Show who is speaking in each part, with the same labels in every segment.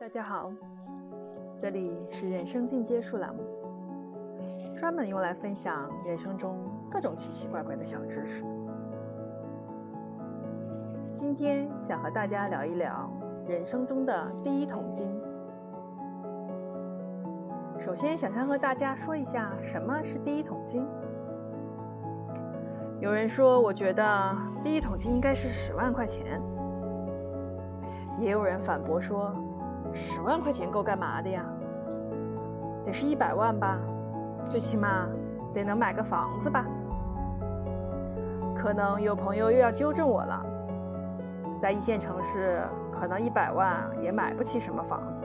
Speaker 1: 大家好，这里是人生进阶术栏目，专门用来分享人生中各种奇奇怪怪的小知识。今天想和大家聊一聊人生中的第一桶金。首先，想先和大家说一下什么是第一桶金。有人说，我觉得第一桶金应该是十万块钱。也有人反驳说。十万块钱够干嘛的呀？得是一百万吧，最起码得能买个房子吧。可能有朋友又要纠正我了，在一线城市，可能一百万也买不起什么房子，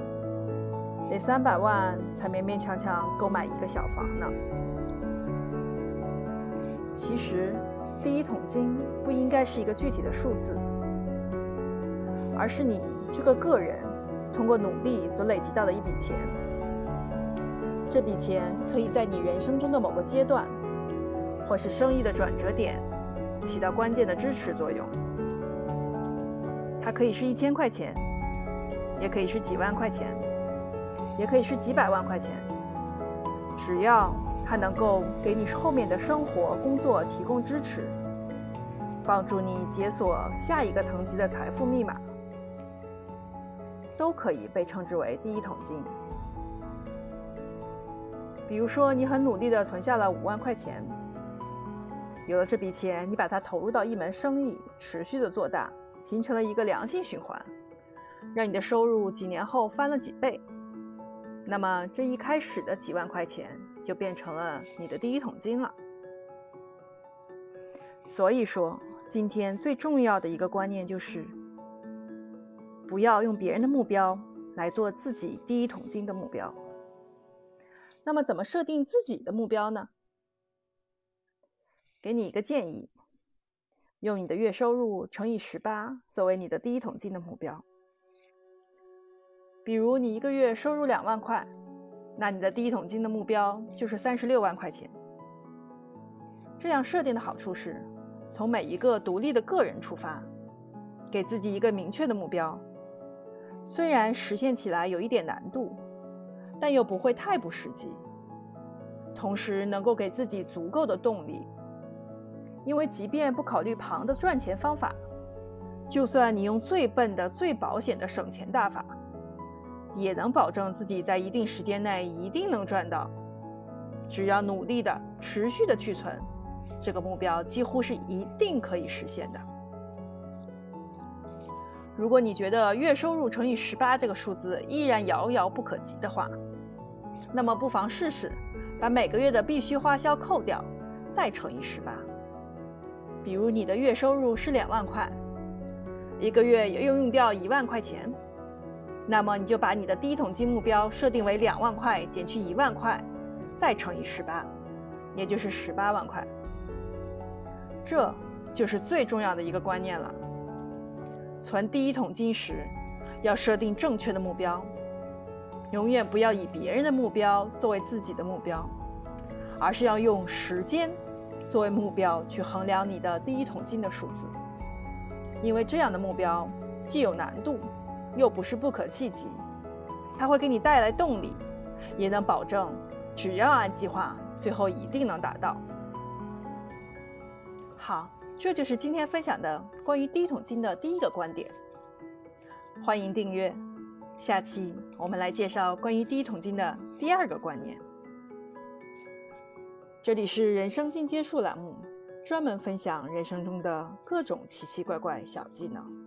Speaker 1: 得三百万才勉勉强强够买一个小房呢。其实，第一桶金不应该是一个具体的数字，而是你这个个人。通过努力所累积到的一笔钱，这笔钱可以在你人生中的某个阶段，或是生意的转折点，起到关键的支持作用。它可以是一千块钱，也可以是几万块钱，也可以是几百万块钱。只要它能够给你后面的生活、工作提供支持，帮助你解锁下一个层级的财富密码。都可以被称之为第一桶金。比如说，你很努力的存下了五万块钱，有了这笔钱，你把它投入到一门生意，持续的做大，形成了一个良性循环，让你的收入几年后翻了几倍。那么，这一开始的几万块钱就变成了你的第一桶金了。所以说，今天最重要的一个观念就是。不要用别人的目标来做自己第一桶金的目标。那么，怎么设定自己的目标呢？给你一个建议：用你的月收入乘以十八作为你的第一桶金的目标。比如，你一个月收入两万块，那你的第一桶金的目标就是三十六万块钱。这样设定的好处是，从每一个独立的个人出发，给自己一个明确的目标。虽然实现起来有一点难度，但又不会太不实际。同时能够给自己足够的动力，因为即便不考虑旁的赚钱方法，就算你用最笨的、最保险的省钱大法，也能保证自己在一定时间内一定能赚到。只要努力的、持续的去存，这个目标几乎是一定可以实现的。如果你觉得月收入乘以十八这个数字依然遥遥不可及的话，那么不妨试试把每个月的必须花销扣掉，再乘以十八。比如你的月收入是两万块，一个月又用掉一万块钱，那么你就把你的第一桶金目标设定为两万块减去一万块，再乘以十八，也就是十八万块。这就是最重要的一个观念了。存第一桶金时，要设定正确的目标，永远不要以别人的目标作为自己的目标，而是要用时间作为目标去衡量你的第一桶金的数字。因为这样的目标既有难度，又不是不可企及，它会给你带来动力，也能保证只要按计划，最后一定能达到。好。这就是今天分享的关于第一桶金的第一个观点。欢迎订阅，下期我们来介绍关于第一桶金的第二个观念。这里是人生进阶术栏目，专门分享人生中的各种奇奇怪怪小技能。